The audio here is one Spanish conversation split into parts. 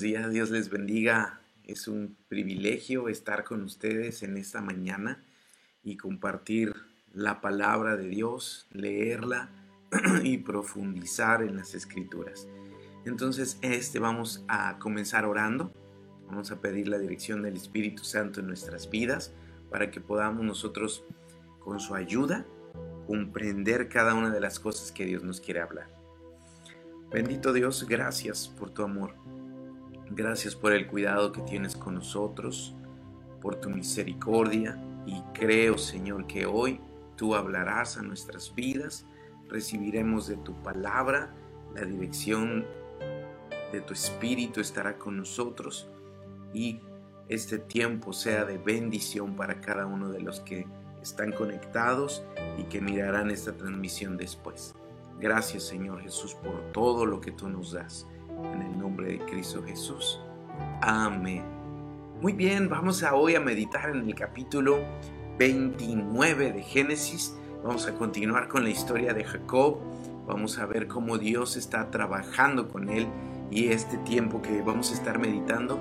Días, Dios les bendiga. Es un privilegio estar con ustedes en esta mañana y compartir la palabra de Dios, leerla y profundizar en las escrituras. Entonces, este vamos a comenzar orando. Vamos a pedir la dirección del Espíritu Santo en nuestras vidas para que podamos nosotros, con su ayuda, comprender cada una de las cosas que Dios nos quiere hablar. Bendito Dios, gracias por tu amor. Gracias por el cuidado que tienes con nosotros, por tu misericordia. Y creo, Señor, que hoy tú hablarás a nuestras vidas, recibiremos de tu palabra, la dirección de tu Espíritu estará con nosotros y este tiempo sea de bendición para cada uno de los que están conectados y que mirarán esta transmisión después. Gracias Señor Jesús por todo lo que tú nos das. En el nombre de Cristo Jesús. Amén. Muy bien, vamos a hoy a meditar en el capítulo 29 de Génesis. Vamos a continuar con la historia de Jacob. Vamos a ver cómo Dios está trabajando con él y este tiempo que vamos a estar meditando.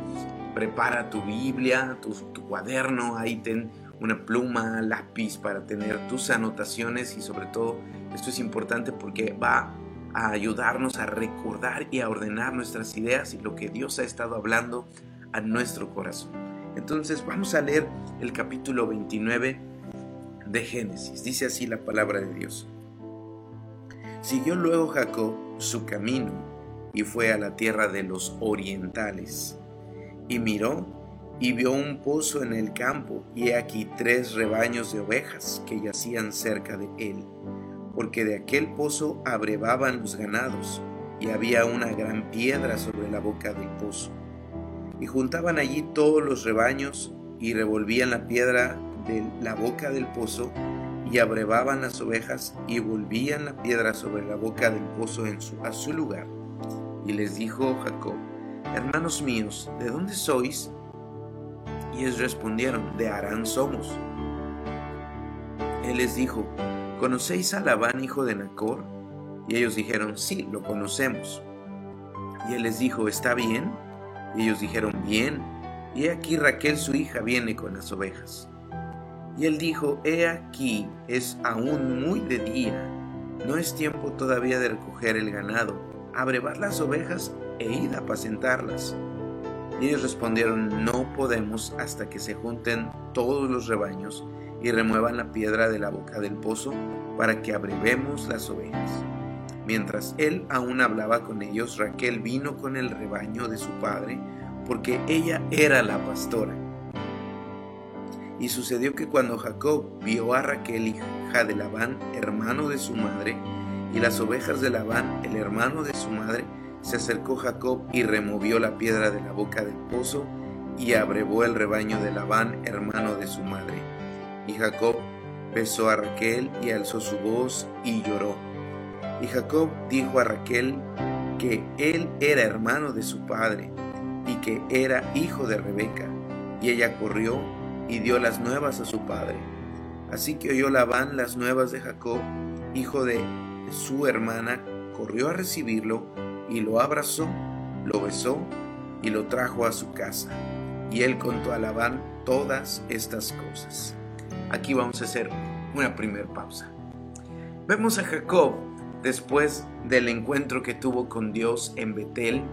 Prepara tu Biblia, tu, tu cuaderno, ahí ten una pluma, lápiz para tener tus anotaciones y sobre todo esto es importante porque va a ayudarnos a recordar y a ordenar nuestras ideas y lo que Dios ha estado hablando a nuestro corazón. Entonces vamos a leer el capítulo 29 de Génesis. Dice así la palabra de Dios. Siguió luego Jacob su camino y fue a la tierra de los orientales y miró y vio un pozo en el campo, y aquí tres rebaños de ovejas que yacían cerca de él, porque de aquel pozo abrevaban los ganados, y había una gran piedra sobre la boca del pozo. Y juntaban allí todos los rebaños, y revolvían la piedra de la boca del pozo, y abrevaban las ovejas, y volvían la piedra sobre la boca del pozo en su, a su lugar. Y les dijo Jacob, Hermanos míos, ¿de dónde sois? Y ellos respondieron, de Arán somos. Él les dijo, ¿conocéis a Labán, hijo de Nacor? Y ellos dijeron, sí, lo conocemos. Y él les dijo, ¿está bien? Y ellos dijeron, bien. Y aquí Raquel su hija viene con las ovejas. Y él dijo, he aquí, es aún muy de día, no es tiempo todavía de recoger el ganado, abrevar las ovejas e id a apacentarlas. Y ellos respondieron, no podemos hasta que se junten todos los rebaños y remuevan la piedra de la boca del pozo para que abrevemos las ovejas. Mientras él aún hablaba con ellos, Raquel vino con el rebaño de su padre, porque ella era la pastora. Y sucedió que cuando Jacob vio a Raquel, hija de Labán, hermano de su madre, y las ovejas de Labán, el hermano de su madre, se acercó Jacob y removió la piedra de la boca del pozo y abrevó el rebaño de Labán, hermano de su madre. Y Jacob besó a Raquel y alzó su voz y lloró. Y Jacob dijo a Raquel que él era hermano de su padre y que era hijo de Rebeca. Y ella corrió y dio las nuevas a su padre. Así que oyó Labán las nuevas de Jacob, hijo de su hermana, corrió a recibirlo y lo abrazó, lo besó y lo trajo a su casa. Y él contó a Labán todas estas cosas. Aquí vamos a hacer una primera pausa. Vemos a Jacob después del encuentro que tuvo con Dios en Betel,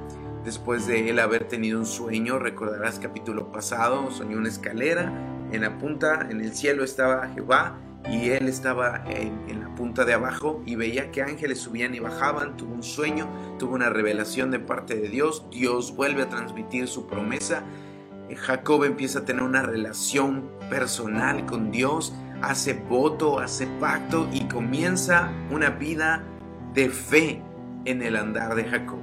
después de él haber tenido un sueño, recordarás capítulo pasado, soñó una escalera, en la punta, en el cielo estaba Jehová y él estaba en, la punta de abajo y veía que ángeles subían y bajaban, tuvo un sueño, tuvo una revelación de parte de Dios, Dios vuelve a transmitir su promesa, Jacob empieza a tener una relación personal con Dios, hace voto, hace pacto y comienza una vida de fe en el andar de Jacob.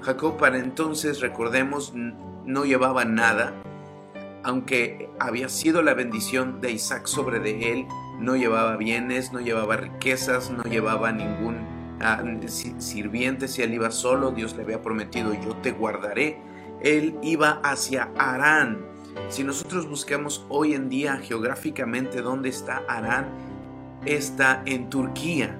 Jacob para entonces, recordemos, no llevaba nada, aunque había sido la bendición de Isaac sobre de él, no llevaba bienes, no llevaba riquezas, no llevaba ningún ah, sirviente, si él iba solo, Dios le había prometido, yo te guardaré. Él iba hacia Arán. Si nosotros buscamos hoy en día geográficamente dónde está Arán, está en Turquía.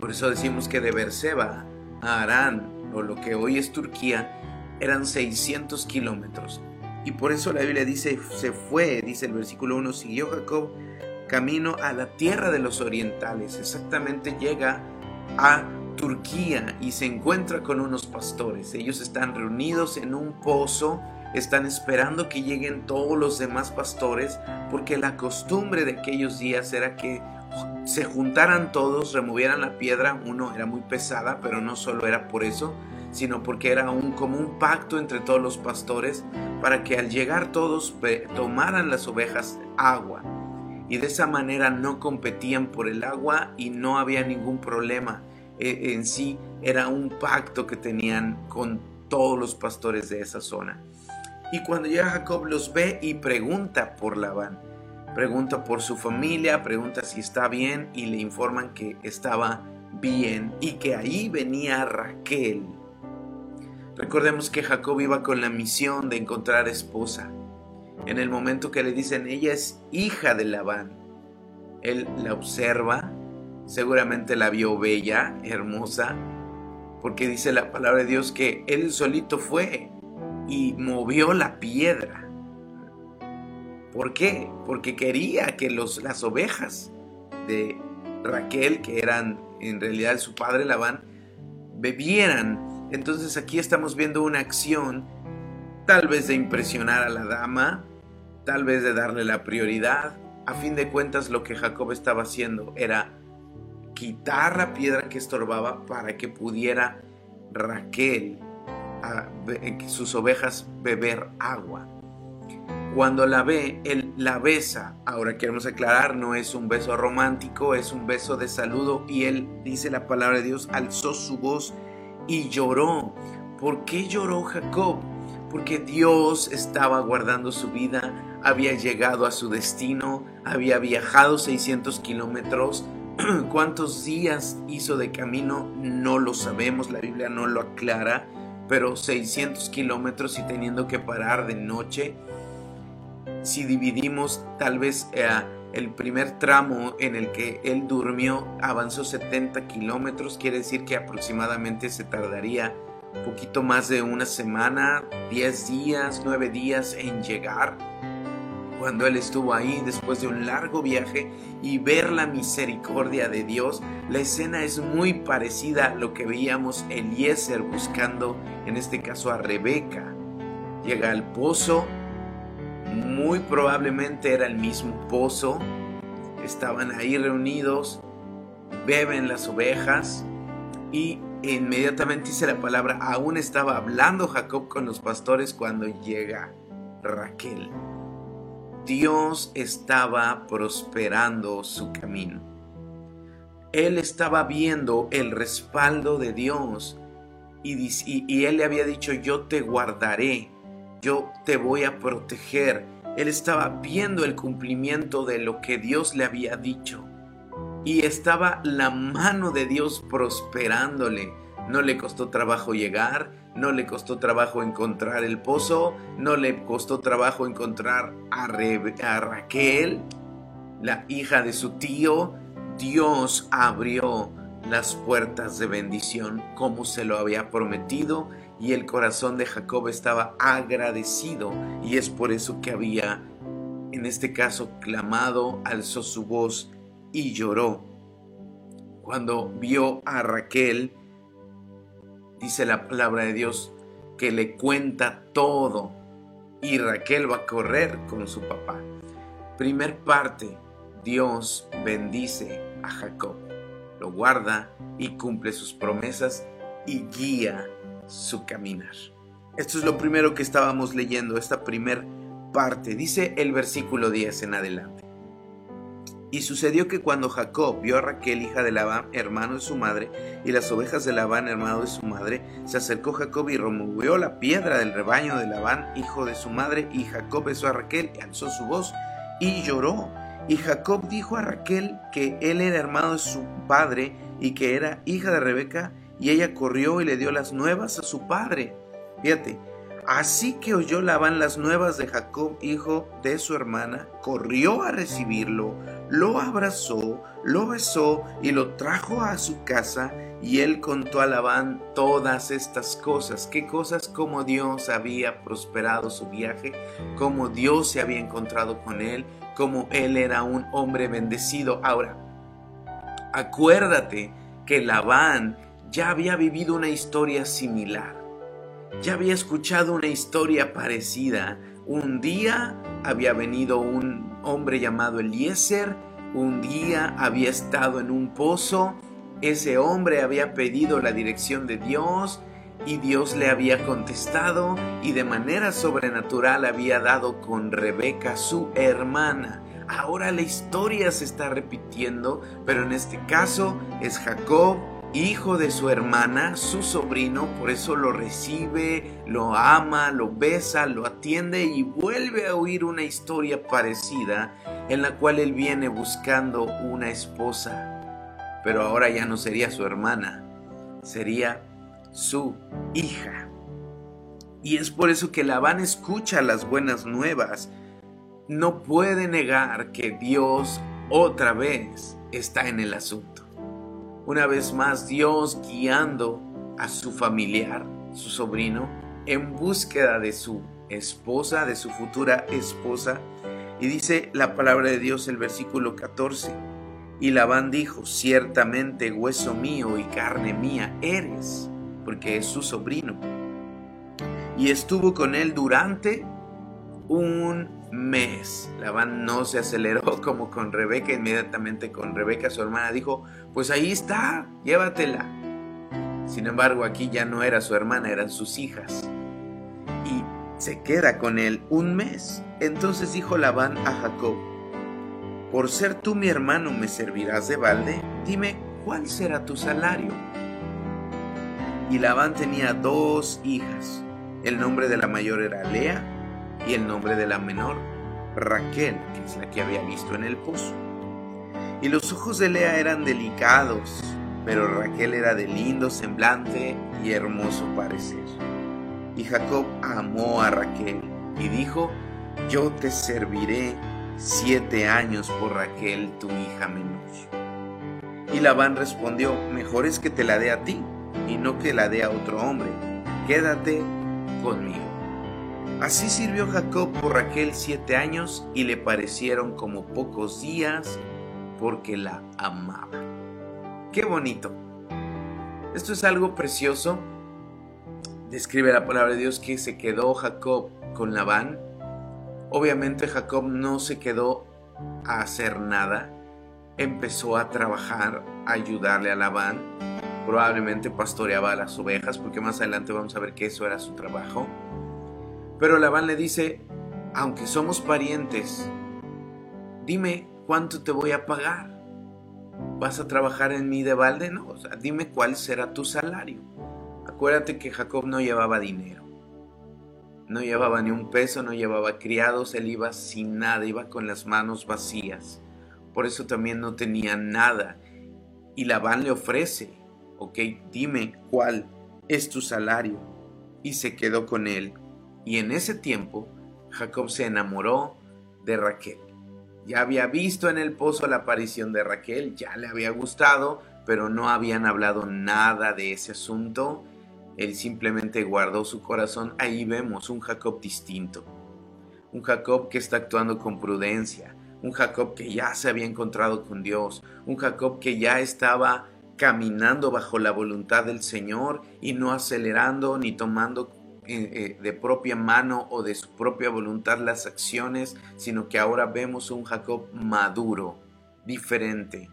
Por eso decimos que de Berseba a Arán, o lo que hoy es Turquía, eran 600 kilómetros. Y por eso la Biblia dice, se fue, dice el versículo 1, siguió Jacob camino a la tierra de los orientales. Exactamente llega a Turquía y se encuentra con unos pastores. Ellos están reunidos en un pozo, están esperando que lleguen todos los demás pastores, porque la costumbre de aquellos días era que se juntaran todos, removieran la piedra. Uno era muy pesada, pero no solo era por eso, sino porque era un, como pacto entre todos los pastores para que al llegar todos tomaran las ovejas agua. Y de esa manera no competían por el agua y no había ningún problema. E, en sí era un pacto que tenían con todos los pastores de esa zona. Y cuando llega Jacob los ve y pregunta por Labán. Pregunta por su familia, pregunta si está bien y le informan que estaba bien y que ahí venía Raquel. Recordemos que Jacob iba con la misión de encontrar esposa. En el momento que le dicen ella es hija de Labán, él la observa, seguramente la vio bella, hermosa, porque dice la palabra de Dios que él solito fue y movió la piedra. ¿Por qué? Porque quería que los, las ovejas de Raquel, que eran en realidad su padre Labán, bebieran entonces aquí estamos viendo una acción tal vez de impresionar a la dama, tal vez de darle la prioridad. A fin de cuentas lo que Jacob estaba haciendo era quitar la piedra que estorbaba para que pudiera Raquel, a, sus ovejas, beber agua. Cuando la ve, él la besa. Ahora queremos aclarar, no es un beso romántico, es un beso de saludo y él dice la palabra de Dios, alzó su voz y lloró. ¿Por qué lloró Jacob? Porque Dios estaba guardando su vida, había llegado a su destino, había viajado 600 kilómetros. ¿Cuántos días hizo de camino? No lo sabemos, la Biblia no lo aclara, pero 600 kilómetros y teniendo que parar de noche. Si dividimos tal vez... Eh, el primer tramo en el que él durmió avanzó 70 kilómetros, quiere decir que aproximadamente se tardaría un poquito más de una semana, 10 días, 9 días en llegar. Cuando él estuvo ahí después de un largo viaje y ver la misericordia de Dios, la escena es muy parecida a lo que veíamos Eliezer buscando, en este caso a Rebeca. Llega al pozo, muy probablemente era el mismo pozo. Estaban ahí reunidos, beben las ovejas y inmediatamente dice la palabra, aún estaba hablando Jacob con los pastores cuando llega Raquel. Dios estaba prosperando su camino. Él estaba viendo el respaldo de Dios y, él le había dicho, yo te guardaré yo te voy a proteger. Él estaba viendo el cumplimiento de lo que Dios le había dicho. Y estaba la mano de Dios prosperándole. No le costó trabajo llegar, no le costó trabajo encontrar el pozo, no le costó trabajo encontrar a, Raquel, la hija de su tío. Dios abrió las puertas de bendición como se lo había prometido y el corazón de Jacob estaba agradecido y es por eso que había, en este caso, clamado, alzó su voz y lloró. Cuando vio a Raquel, dice la palabra de Dios, que le cuenta todo y Raquel va a correr con su papá. Primer parte, Dios bendice a Jacob, lo guarda y cumple sus promesas y guía su caminar. Esto es lo primero que estábamos leyendo, esta primer parte. Dice el versículo 10 en adelante. Y sucedió que cuando Jacob vio a Raquel, hija de Labán, hermano de su madre, y las ovejas de Labán, hermano de su madre, se acercó Jacob y removió la piedra del rebaño de Labán, hijo de su madre, y Jacob besó a Raquel, y alzó su voz y lloró. Y Jacob dijo a Raquel que él era hermano de su padre y que era hija de Rebeca, y ella corrió y le dio las nuevas a su padre. Fíjate, así que oyó Labán las nuevas de Jacob, hijo de su hermana, corrió a recibirlo, lo abrazó, lo besó y lo trajo a su casa y él contó a Labán todas estas cosas. ¿Qué cosas? Cómo Dios había prosperado su viaje, cómo Dios se había encontrado con él, cómo él era un hombre bendecido. Ahora, acuérdate que Labán ya había vivido una historia similar. Ya había escuchado una historia parecida. Un día había venido un hombre llamado Eliezer, un día había estado en un pozo, ese hombre había pedido la dirección de Dios y Dios le había contestado y de manera sobrenatural había dado con Rebeca, su hermana. Ahora la historia se está repitiendo, pero en este caso es Jacob, hijo de su hermana, su sobrino, por eso lo recibe, lo ama, lo besa, lo atiende y vuelve a oír una historia parecida en la cual él viene buscando una esposa. Pero ahora ya no sería su hermana, sería su hija. Y es por eso que Labán escucha las buenas nuevas no puede negar que Dios otra vez está en el asunto. Una vez más, Dios guiando a su familiar, su sobrino, en búsqueda de su esposa, de su futura esposa. Y dice la palabra de Dios, el versículo 14. Y Labán dijo, ciertamente hueso mío y carne mía eres, porque es su sobrino. Y estuvo con él durante un mes. Labán no se aceleró como con Rebeca, inmediatamente con Rebeca, su hermana, dijo, pues ahí está, llévatela. Sin embargo, aquí ya no era su hermana, eran sus hijas. Y se queda con él un mes. Entonces dijo Labán a Jacob, por ser tú mi hermano me servirás de balde, dime cuál será tu salario. Y Labán tenía dos hijas. El nombre de la mayor era Lea y el nombre de la menor, Raquel, que es la que había visto en el pozo. Y los ojos de Lea eran delicados, pero Raquel era de lindo semblante y hermoso parecer. Y Jacob amó a Raquel y dijo, yo te serviré siete años por Raquel, tu hija menor. Y Labán respondió, mejor es que te la dé a ti y no que la dé a otro hombre. Quédate conmigo. Así sirvió Jacob por Raquel siete años y le parecieron como pocos días porque la amaba. Qué bonito. Esto es algo precioso. Describe la palabra de Dios que se quedó Jacob con Labán. Obviamente Jacob no se quedó a hacer nada. Empezó a trabajar, a ayudarle a Labán. Probablemente pastoreaba las ovejas, porque más adelante vamos a ver que eso era su trabajo. Pero Labán le dice, aunque somos parientes, dime cuánto te voy a pagar. ¿Vas a trabajar en mí de balde? No, o dime cuál será tu salario. Acuérdate que Jacob no llevaba dinero. No llevaba ni un peso, no llevaba criados, él iba sin nada, iba con las manos vacías. Por eso también no tenía nada. Y Labán le ofrece, ok, dime cuál es tu salario. Y se quedó con él y en ese tiempo Jacob se enamoró de Raquel. Ya había visto en el pozo la aparición de Raquel, ya le había gustado, pero no habían hablado nada de ese asunto. Él simplemente guardó su corazón. Ahí vemos un Jacob distinto. Un Jacob que está actuando con prudencia. Un Jacob que ya se había encontrado con Dios. Un Jacob que ya estaba caminando bajo la voluntad del Señor y no acelerando ni tomando eh, de propia mano o de su propia voluntad las acciones, sino que ahora vemos un Jacob maduro, diferente.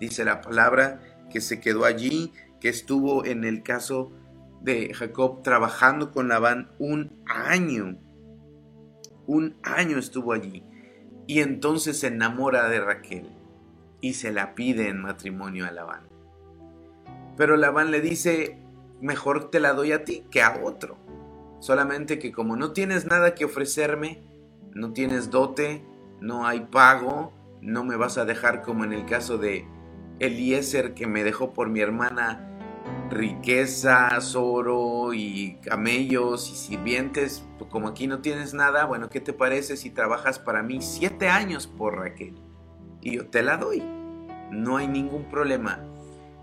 Dice la palabra que se quedó allí, que estuvo en el caso de Jacob trabajando con Labán un año. Un año estuvo allí. Y entonces se enamora de Raquel y se la pide en matrimonio a Labán. Pero Labán le dice, mejor te la doy a ti que a otro. Solamente que como no tienes nada que ofrecerme, no tienes dote, no hay pago, no me vas a dejar como en el caso de Eliezer que me dejó por mi hermana riquezas, oro y camellos y sirvientes, pues como aquí no tienes nada, bueno, ¿qué te parece si trabajas para mí siete años por Raquel? Y yo te la doy, no hay ningún problema.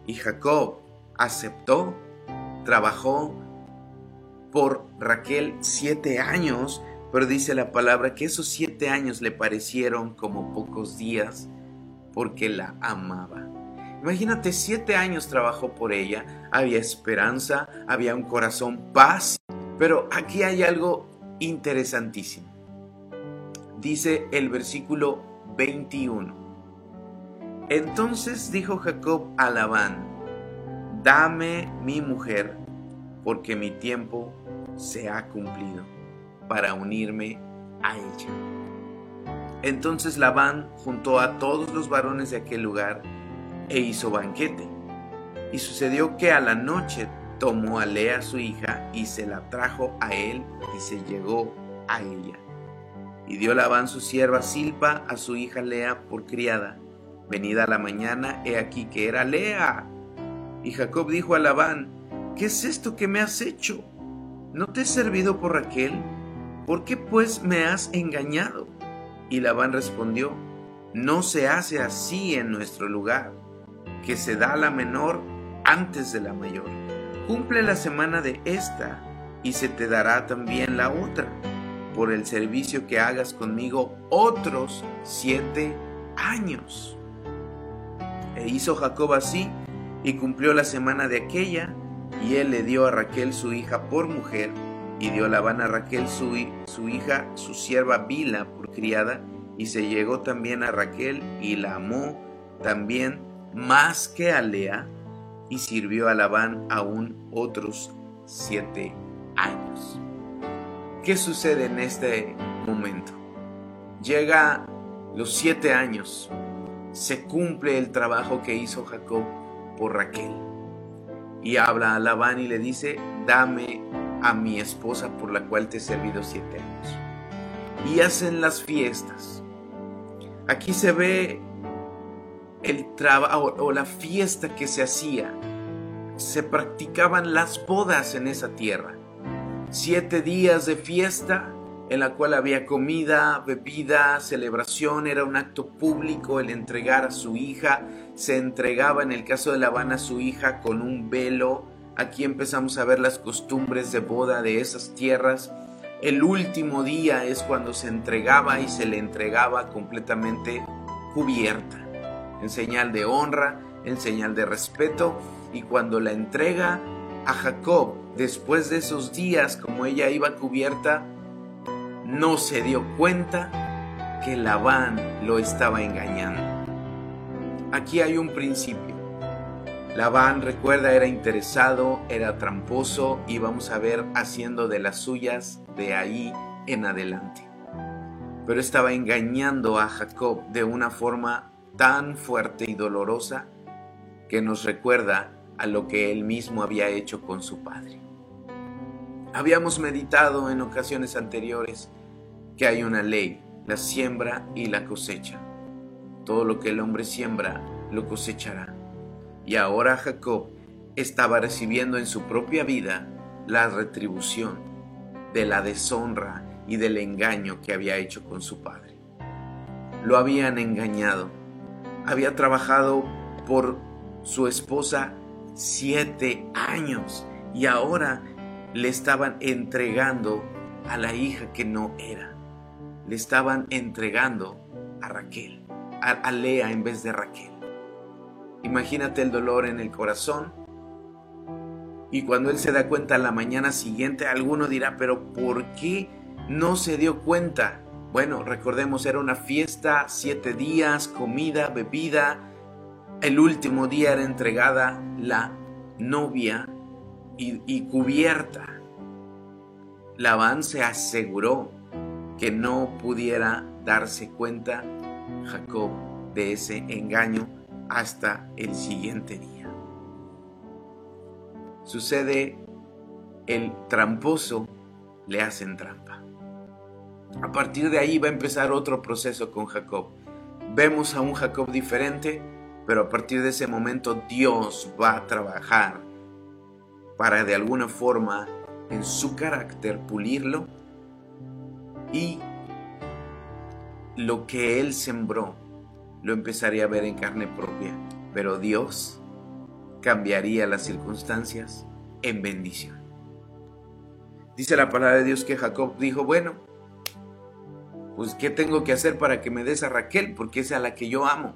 Y Jacob aceptó, trabajó por Raquel siete años, pero dice la palabra que esos siete años le parecieron como pocos días porque la amaba. Imagínate, siete años trabajó por ella, había esperanza, había un corazón paz, pero aquí hay algo interesantísimo. Dice el versículo 21. Entonces dijo Jacob a Labán, dame mi mujer, porque mi tiempo se ha cumplido para unirme a ella. Entonces Labán juntó a todos los varones de aquel lugar e hizo banquete. Y sucedió que a la noche tomó a Lea su hija y se la trajo a él y se llegó a ella. Y dio Labán su sierva Silpa a su hija Lea por criada. Venida la mañana, he aquí que era Lea. Y Jacob dijo a Labán, ¿qué es esto que me has hecho? ¿No te he servido por Raquel? ¿Por qué pues me has engañado? Y Labán respondió, no se hace así en nuestro lugar, que se da la menor antes de la mayor. Cumple la semana de esta y se te dará también la otra, por el servicio que hagas conmigo otros siete años. E hizo Jacob así y cumplió la semana de aquella y él le dio a Raquel su hija por mujer, y dio Labán a Raquel su, su hija, su sierva Bila, por criada, y se llegó también a Raquel y la amó también más que a Lea, y sirvió a Labán aún otros siete años. ¿Qué sucede en este momento? Llega los siete años, se cumple el trabajo que hizo Jacob por Raquel y habla a Labán y le dice, dame a mi esposa por la cual te he servido siete años. Y hacen las fiestas. Aquí se ve el trabajo o la fiesta que se hacía. Se practicaban las bodas en esa tierra. Siete días de fiesta en la cual había comida, bebida, celebración, era un acto público el entregar a su hija, se entregaba en el caso de La Habana a su hija con un velo, aquí empezamos a ver las costumbres de boda de esas tierras, el último día es cuando se entregaba y se le entregaba completamente cubierta, en señal de honra, en señal de respeto, y cuando la entrega a Jacob, después de esos días como ella iba cubierta, no se dio cuenta que Labán lo estaba engañando. Aquí hay un principio. Labán, recuerda, era interesado, era tramposo y vamos a ver haciendo de las suyas de ahí en adelante. Pero estaba engañando a Jacob de una forma tan fuerte y dolorosa que nos recuerda a lo que él mismo había hecho con su padre. Habíamos meditado en ocasiones anteriores que hay una ley, la siembra y la cosecha. Todo lo que el hombre siembra, lo cosechará. Y ahora Jacob estaba recibiendo en su propia vida la retribución de la deshonra y del engaño que había hecho con su padre. Lo habían engañado. Había trabajado por su esposa siete años y ahora le estaban entregando a la hija que no era. Le estaban entregando a Raquel, a, Lea en vez de Raquel. Imagínate el dolor en el corazón. Y cuando él se da cuenta la mañana siguiente, alguno dirá, pero ¿por qué no se dio cuenta? Bueno, recordemos, era una fiesta, siete días, comida, bebida. El último día era entregada la novia y, cubierta. Labán se aseguró que no pudiera darse cuenta Jacob de ese engaño hasta el siguiente día. Sucede el tramposo le hacen trampa. A partir de ahí va a empezar otro proceso con Jacob. Vemos a un Jacob diferente, pero a partir de ese momento Dios va a trabajar para de alguna forma en su carácter pulirlo y lo que él sembró lo empezaría a ver en carne propia. Pero Dios cambiaría las circunstancias en bendición. Dice la palabra de Dios que Jacob dijo, bueno, pues ¿qué tengo que hacer para que me des a Raquel? Porque es a la que yo amo.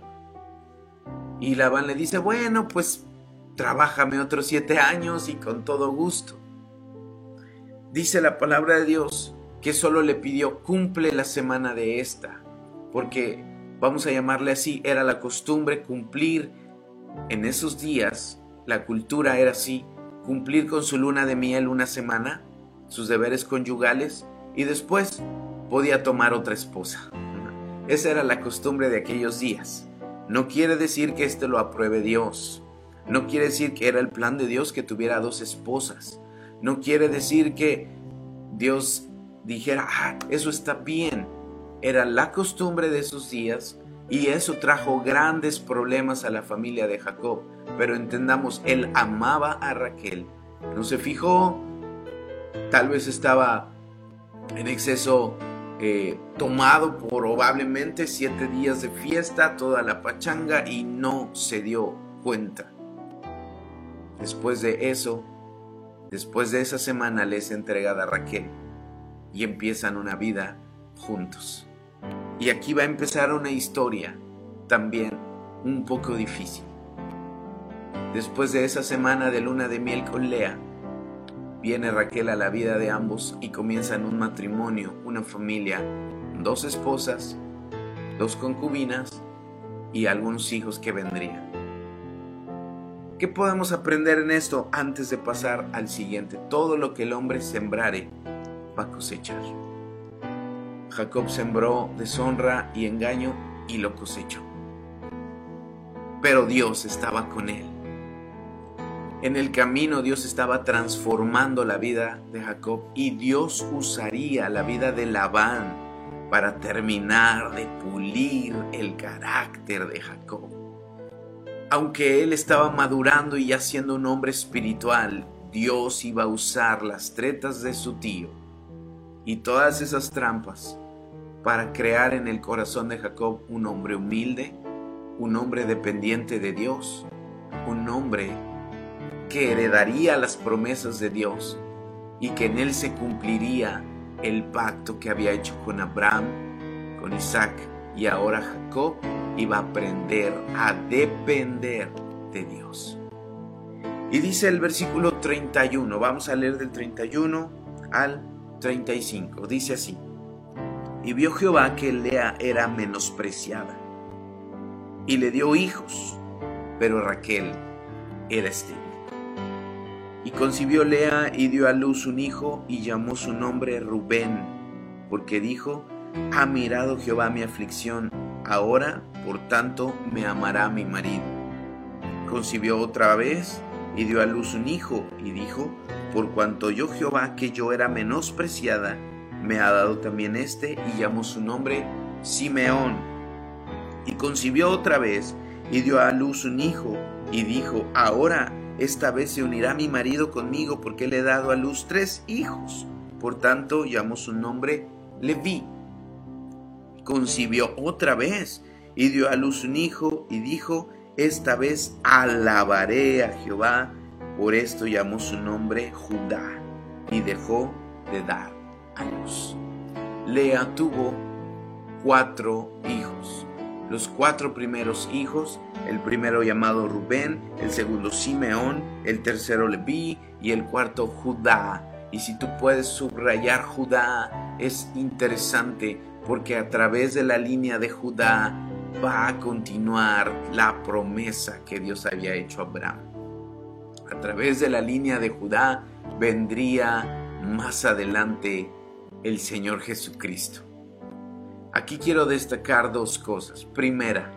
Y Labán le dice, bueno, pues trabájame otros siete años y con todo gusto. Dice la palabra de Dios que solo le pidió cumple la semana de esta, porque vamos a llamarle así, era la costumbre cumplir en esos días, la cultura era así, cumplir con su luna de miel una semana, sus deberes conyugales y después podía tomar otra esposa. Esa era la costumbre de aquellos días. No quiere decir que esto lo apruebe Dios. No quiere decir que era el plan de Dios que tuviera dos esposas. No quiere decir que Dios dijera, ah, eso está bien. Era la costumbre de esos días y eso trajo grandes problemas a la familia de Jacob. Pero entendamos, él amaba a Raquel. No se fijó, tal vez estaba en exceso eh, tomado probablemente siete días de fiesta, toda la pachanga y no se dio cuenta. Después de eso, después de esa semana les entregada a Raquel y empiezan una vida juntos. Y aquí va a empezar una historia también un poco difícil. Después de esa semana de luna de miel con Lea, viene Raquel a la vida de ambos y comienzan un matrimonio, una familia, dos esposas, dos concubinas y algunos hijos que vendrían. ¿Qué podemos aprender en esto antes de pasar al siguiente? Todo lo que el hombre sembrare va a cosechar. Jacob sembró deshonra y engaño y lo cosechó. Pero Dios estaba con él. En el camino Dios estaba transformando la vida de Jacob y Dios usaría la vida de Labán para terminar de pulir el carácter de Jacob. Aunque él estaba madurando y ya siendo un hombre espiritual, Dios iba a usar las tretas de su tío y todas esas trampas para crear en el corazón de Jacob un hombre humilde, un hombre dependiente de Dios, un hombre que heredaría las promesas de Dios y que en él se cumpliría el pacto que había hecho con Abraham, con Isaac y ahora Jacob iba a aprender a depender de Dios. Y dice el versículo 31, vamos a leer del 31 al 35, dice así. Y vio Jehová que Lea era menospreciada, y le dio hijos, pero Raquel era estéril. Y concibió Lea y dio a luz un hijo, y llamó su nombre Rubén, porque dijo, ha mirado Jehová mi aflicción, ahora por tanto me amará mi marido. Concibió otra vez y dio a luz un hijo, y dijo, por cuanto yo Jehová que yo era menospreciada, me ha dado también este y llamó su nombre Simeón. Y concibió otra vez y dio a luz un hijo y dijo, ahora esta vez se unirá mi marido conmigo porque le he dado a luz tres hijos. Por tanto llamó su nombre Leví. Concibió otra vez y dio a luz un hijo y dijo, esta vez alabaré a Jehová. Por esto llamó su nombre Judá y dejó de dar años. Lea tuvo cuatro hijos. Los cuatro primeros hijos, el primero llamado Rubén, el segundo Simeón, el tercero Leví y el cuarto Judá. Y si tú puedes subrayar Judá, es interesante porque a través de la línea de Judá va a continuar la promesa que Dios había hecho a Abraham. A través de la línea de Judá vendría más adelante el Señor Jesucristo. Aquí quiero destacar dos cosas. Primera,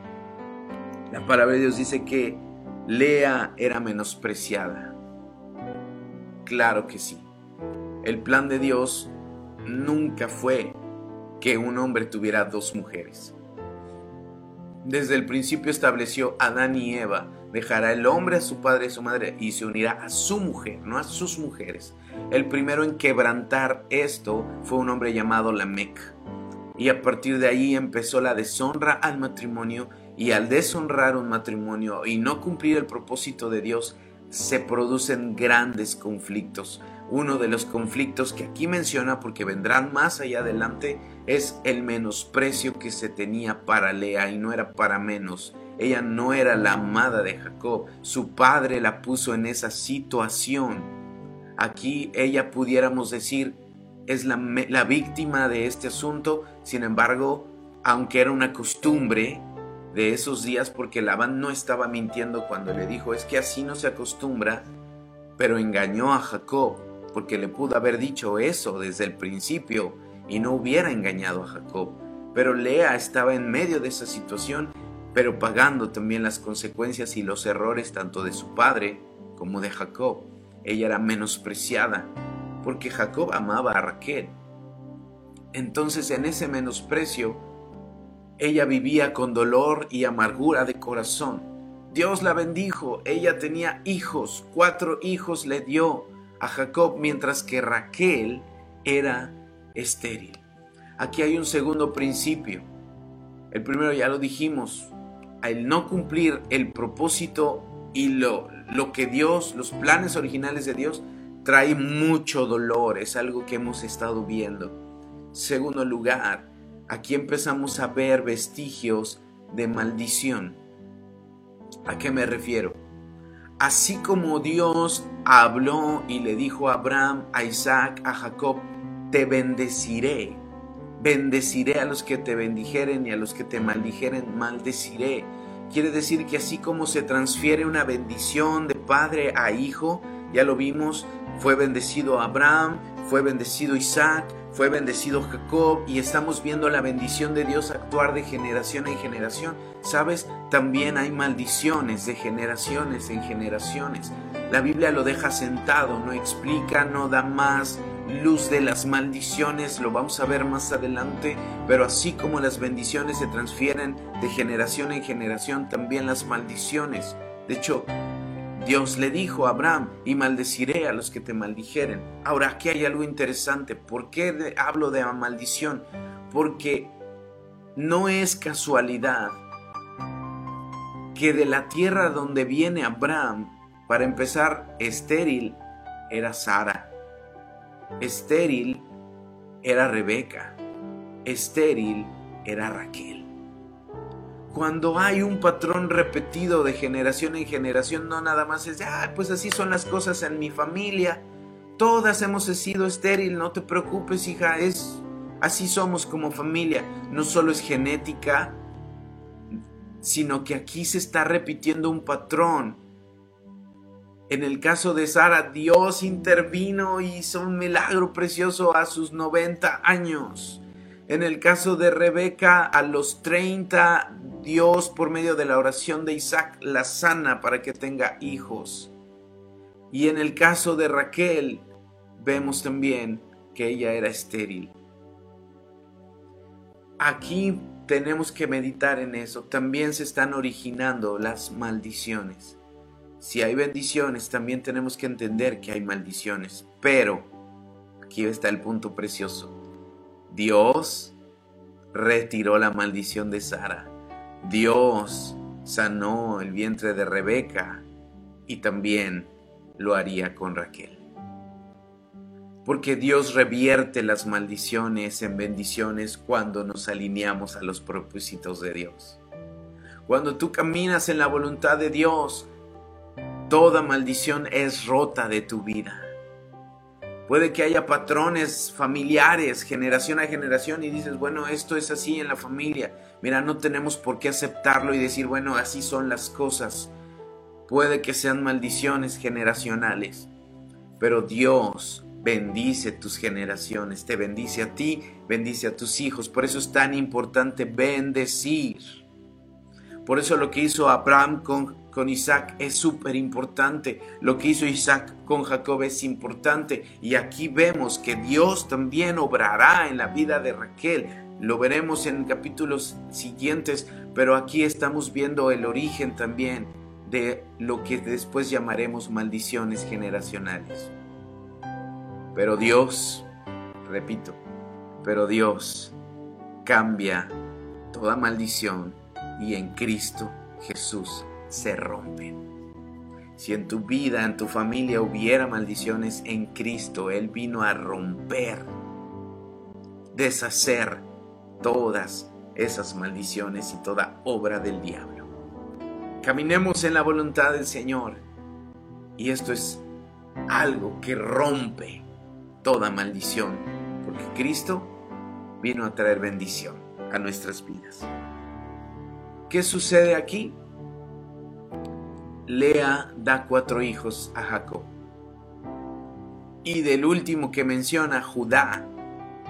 la palabra de Dios dice que Lea era menospreciada. Claro que sí. El plan de Dios nunca fue que un hombre tuviera dos mujeres. Desde el principio estableció Adán y Eva, dejará el hombre a su padre y a su madre y se unirá a su mujer, no a sus mujeres. El primero en quebrantar esto fue un hombre llamado Lamec. Y a partir de ahí empezó la deshonra al matrimonio Y al deshonrar un matrimonio y no cumplir el propósito de Dios, se producen grandes conflictos. Uno de los conflictos que aquí menciona, porque vendrán más allá adelante, es el menosprecio que se tenía para Lea y no era para menos. Ella no era la amada de Jacob, su padre la puso en esa situación. Aquí ella pudiéramos decir es la, la víctima de este asunto, sin embargo, aunque era una costumbre, de esos días porque Labán no estaba mintiendo cuando le dijo es que así no se acostumbra, pero engañó a Jacob porque le pudo haber dicho eso desde el principio y no hubiera engañado a Jacob. Pero Lea estaba en medio de esa situación, pero pagando también las consecuencias y los errores tanto de su padre como de Jacob. Ella era menospreciada porque Jacob amaba a Raquel. Entonces en ese menosprecio, ella vivía con dolor y amargura de corazón. Dios la bendijo, ella tenía hijos, cuatro hijos le dio a Jacob, mientras que Raquel era estéril. Aquí hay un segundo principio. El primero ya lo dijimos, al no cumplir el propósito y lo, lo que Dios, los planes originales de Dios, trae mucho dolor, es algo que hemos estado viendo. Segundo lugar, aquí empezamos a ver vestigios de maldición. ¿A qué me refiero? Así como Dios habló y le dijo a Abraham, a Isaac, a Jacob, te bendeciré. Bendeciré a los que te bendijeren y a los que te maldijeren, maldeciré. Quiere decir que así como se transfiere una bendición de padre a hijo, ya lo vimos, fue bendecido Abraham, fue bendecido Isaac, fue bendecido Jacob y estamos viendo la bendición de Dios actuar de generación en generación. Sabes, también hay maldiciones de generaciones en generaciones. La Biblia lo deja sentado, no explica, no da más luz de las maldiciones, lo vamos a ver más adelante, pero así como las bendiciones se transfieren de generación en generación, también las maldiciones. De hecho, Dios le dijo a Abraham, y maldeciré a los que te maldijeren. Ahora, aquí hay algo interesante. ¿Por qué hablo de maldición? Porque no es casualidad que de la tierra donde viene Abraham, para empezar, estéril era Sara. Estéril era Rebeca. Estéril era Raquel. Cuando hay un patrón repetido de generación en generación, no nada más es, ah, pues así son las cosas en mi familia. Todas hemos sido estéril, no te preocupes, hija, es así somos como familia. No solo es genética, sino que aquí se está repitiendo un patrón. En el caso de Sara, Dios intervino y hizo un milagro precioso a sus 90 años. En el caso de Rebeca, a los 30, Dios por medio de la oración de Isaac la sana para que tenga hijos. Y en el caso de Raquel, vemos también que ella era estéril. Aquí tenemos que meditar en eso. También se están originando las maldiciones. Si hay bendiciones, también tenemos que entender que hay maldiciones. Pero, aquí está el punto precioso. Dios retiró la maldición de Sara. Dios sanó el vientre de Rebeca y también lo haría con Raquel. Porque Dios revierte las maldiciones en bendiciones cuando nos alineamos a los propósitos de Dios. Cuando tú caminas en la voluntad de Dios, toda maldición es rota de tu vida. Puede que haya patrones familiares, generación a generación, y dices, bueno, esto es así en la familia. Mira, no tenemos por qué aceptarlo y decir, bueno, así son las cosas. Puede que sean maldiciones generacionales, pero Dios bendice tus generaciones, te bendice a ti, bendice a tus hijos. Por eso es tan importante bendecir. Por eso lo que hizo Abraham con con Isaac es súper importante. Lo que hizo Isaac con Jacob es importante. Y aquí vemos que Dios también obrará en la vida de Raquel. Lo veremos en capítulos siguientes, pero aquí estamos viendo el origen también de lo que después llamaremos maldiciones generacionales. Pero Dios, repito, pero Dios cambia toda maldición y en Cristo Jesús se rompen. Si en tu vida, en tu familia hubiera maldiciones, en Cristo Él vino a romper, deshacer todas esas maldiciones y toda obra del diablo. Caminemos en la voluntad del Señor. Y esto es algo que rompe toda maldición, porque Cristo vino a traer bendición a nuestras vidas. ¿Qué sucede aquí? Lea da cuatro hijos a Jacob. Y del último que menciona, Judá,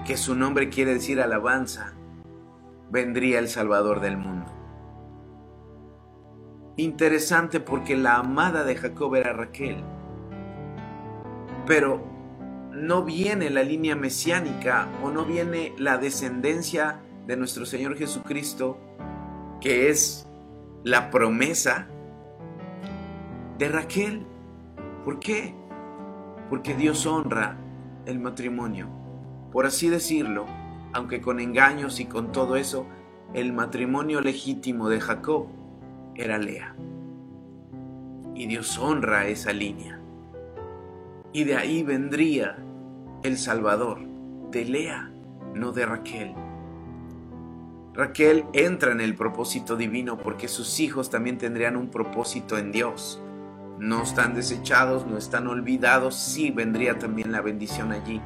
que su nombre quiere decir alabanza, vendría el Salvador del mundo. Interesante porque la amada de Jacob era Raquel. Pero no viene la línea mesiánica o no viene la descendencia de nuestro Señor Jesucristo, que es la promesa de Raquel. ¿Por qué? Porque Dios honra el matrimonio. Por así decirlo, aunque con engaños y con todo eso, el matrimonio legítimo de Jacob era Lea. Y Dios honra esa línea. Y de ahí vendría el Salvador, de Lea, no de Raquel. Raquel entra en el propósito divino porque sus hijos también tendrían un propósito en Dios. No están desechados, no están olvidados, sí vendría también la bendición allí.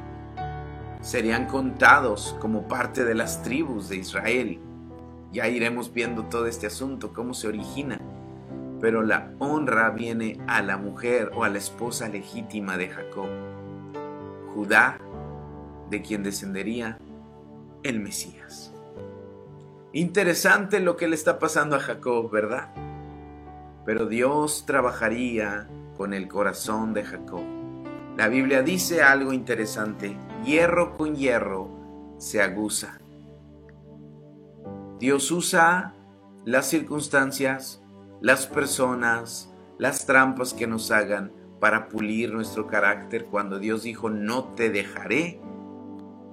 Serían contados como parte de las tribus de Israel ya iremos viendo todo este asunto, cómo se origina. Pero la honra viene a la mujer o a la esposa legítima de Jacob. Judá, de quien descendería el Mesías. Interesante lo que le está pasando a Jacob, ¿verdad? Pero Dios trabajaría con el corazón de Jacob. La Biblia dice algo interesante, hierro con hierro se aguza. Dios usa las circunstancias, las personas, las trampas que nos hagan para pulir nuestro carácter cuando Dios dijo, no te dejaré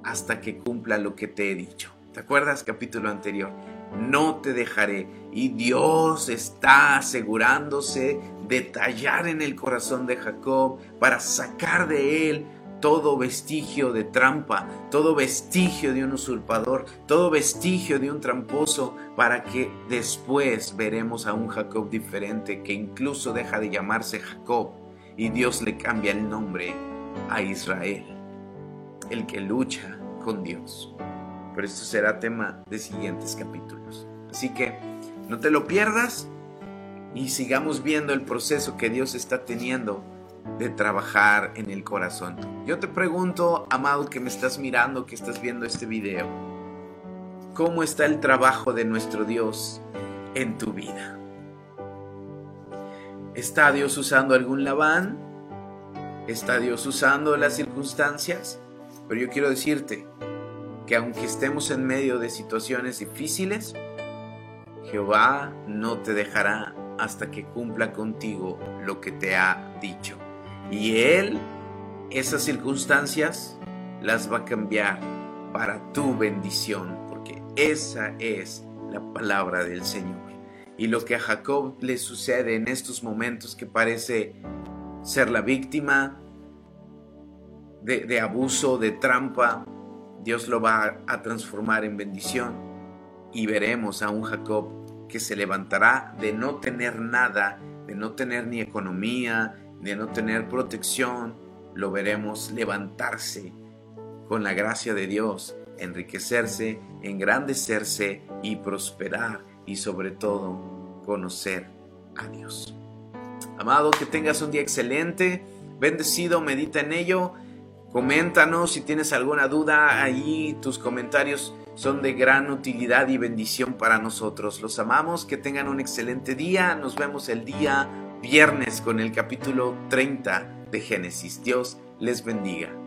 hasta que cumpla lo que te he dicho. ¿Te acuerdas capítulo anterior? No te dejaré. Y Dios está asegurándose de tallar en el corazón de Jacob para sacar de él todo vestigio de trampa, todo vestigio de un usurpador, todo vestigio de un tramposo, para que después veremos a un Jacob diferente que incluso deja de llamarse Jacob y Dios le cambia el nombre a Israel, el que lucha con Dios. Pero esto será tema de siguientes capítulos. Así que no te lo pierdas y sigamos viendo el proceso que Dios está teniendo de trabajar en el corazón. Yo te pregunto, amado que me estás mirando, que estás viendo este video, ¿cómo está el trabajo de nuestro Dios en tu vida? ¿Está Dios usando algún Labán? ¿Está Dios usando las circunstancias? Pero yo quiero decirte que aunque estemos en medio de situaciones difíciles, Jehová no te dejará hasta que cumpla contigo lo que te ha dicho. Y Él esas circunstancias las va a cambiar para tu bendición, porque esa es la palabra del Señor. Y lo que a Jacob le sucede en estos momentos que parece ser la víctima de, de abuso, de trampa, Dios lo va a transformar en bendición y veremos a un Jacob que se levantará de no tener nada, de no tener ni economía, de no tener protección, lo veremos levantarse con la gracia de Dios, enriquecerse, engrandecerse y prosperar y sobre todo conocer a Dios. Amado, que tengas un día excelente, bendecido, medita en ello, coméntanos si tienes alguna duda, ahí tus comentarios son de gran utilidad y bendición para nosotros. Los amamos, que tengan un excelente día, nos vemos el día viernes con el capítulo 30 de Génesis. Dios les bendiga.